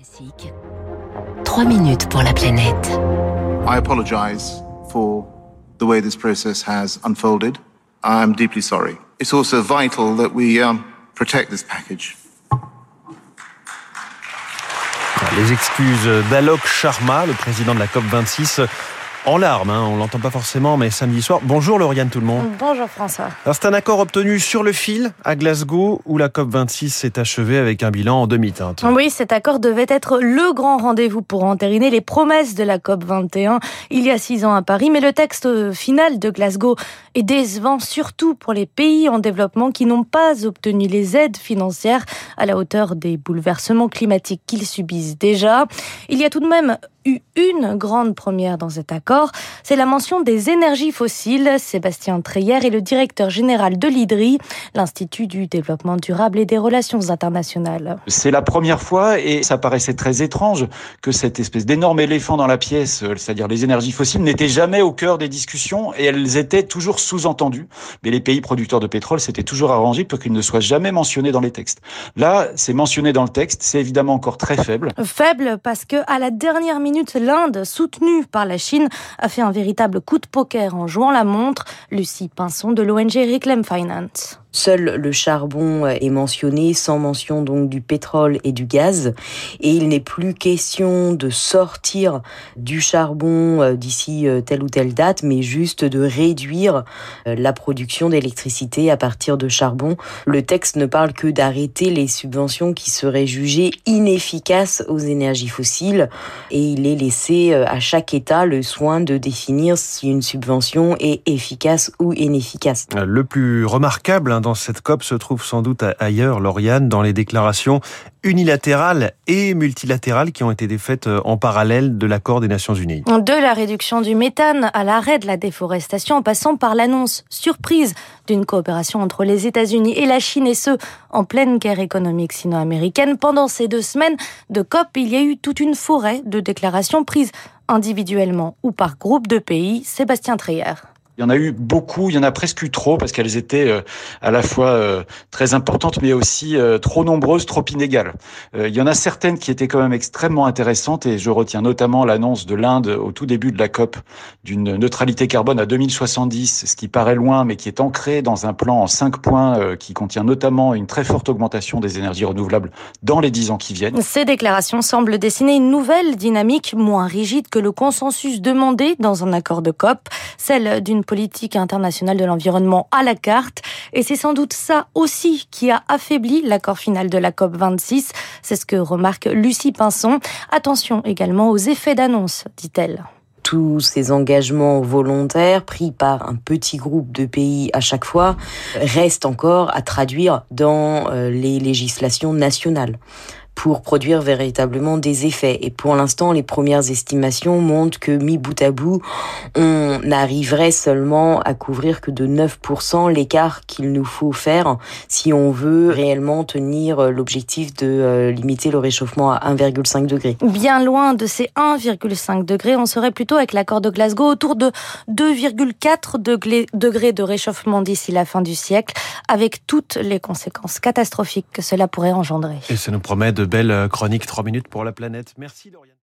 Classique. 3 minutes pour la planète. I apologize for the way this process has unfolded. I'm deeply sorry. It's also vital that we um, protect this package. Les excuses d'Alok Sharma, le président de la COP26, en larmes. Hein, on l'entend pas forcément, mais samedi soir. Bonjour Lauriane tout le monde. Bonjour François. C'est un accord obtenu sur le fil à Glasgow où la COP26 s'est achevée avec un bilan en demi-teinte. Oui, cet accord devait être le grand rendez-vous pour entériner les promesses de la COP21 il y a six ans à Paris, mais le texte final de Glasgow est décevant, surtout pour les pays en développement qui n'ont pas obtenu les aides financières à la hauteur des bouleversements climatiques qu'ils subissent déjà. Il y a tout de même eu une grande première dans cet accord, c'est la mention des énergies fossiles. Sébastien Treyer est le directeur général de l'IDRI, l'Institut du développement durable et des relations internationales. C'est la première fois, et ça paraissait très étrange, que cette espèce d'énorme éléphant dans la pièce, c'est-à-dire les énergies fossiles, n'était jamais au cœur des discussions et elles étaient toujours sous-entendues. Mais les pays producteurs de pétrole s'étaient toujours arrangés pour qu'ils ne soient jamais mentionnés dans les textes. Là, c'est mentionné dans le texte, c'est évidemment encore très faible. Faible parce que à la dernière minute, l'Inde, soutenue par la Chine, a fait un véritable coup de poker en jouant la montre. Lucie Pinson de l'ONG Reclaim Finance. Seul le charbon est mentionné, sans mention donc du pétrole et du gaz. Et il n'est plus question de sortir du charbon euh, d'ici euh, telle ou telle date, mais juste de réduire euh, la production d'électricité à partir de charbon. Le texte ne parle que d'arrêter les subventions qui seraient jugées inefficaces aux énergies fossiles. Et il est laissé à chaque État le soin de définir si une subvention est efficace ou inefficace. Le plus remarquable, dans cette COP se trouve sans doute ailleurs, Lauriane, dans les déclarations unilatérales et multilatérales qui ont été faites euh, en parallèle de l'accord des Nations Unies. De la réduction du méthane à l'arrêt de la déforestation, en passant par l'annonce surprise d'une coopération entre les États-Unis et la Chine, et ce, en pleine guerre économique sino-américaine. Pendant ces deux semaines de COP, il y a eu toute une forêt de déclarations prises individuellement ou par groupe de pays. Sébastien Treyer. Il y en a eu beaucoup, il y en a presque eu trop parce qu'elles étaient euh, à la fois euh, très importantes mais aussi euh, trop nombreuses, trop inégales. Il y en a certaines qui étaient quand même extrêmement intéressantes et je retiens notamment l'annonce de l'Inde au tout début de la COP d'une neutralité carbone à 2070, ce qui paraît loin mais qui est ancré dans un plan en cinq points qui contient notamment une très forte augmentation des énergies renouvelables dans les dix ans qui viennent. Ces déclarations semblent dessiner une nouvelle dynamique moins rigide que le consensus demandé dans un accord de COP, celle d'une politique internationale de l'environnement à la carte. Et c'est sans doute ça aussi qui a affaibli l'accord final de la COP 26. C'est ce que remarque Lucie Pinson. Attention également aux effets d'annonce, dit-elle tous ces engagements volontaires pris par un petit groupe de pays à chaque fois restent encore à traduire dans euh, les législations nationales pour produire véritablement des effets. Et pour l'instant, les premières estimations montrent que mi bout à bout, on n'arriverait seulement à couvrir que de 9% l'écart qu'il nous faut faire si on veut réellement tenir l'objectif de euh, limiter le réchauffement à 1,5 degré. Bien loin de ces 1,5 degrés, on serait plutôt avec l'accord de Glasgow autour de 2,4 degrés de réchauffement d'ici la fin du siècle, avec toutes les conséquences catastrophiques que cela pourrait engendrer. Et ça nous promet de belle chronique 3 minutes pour la planète. Merci Lauriane.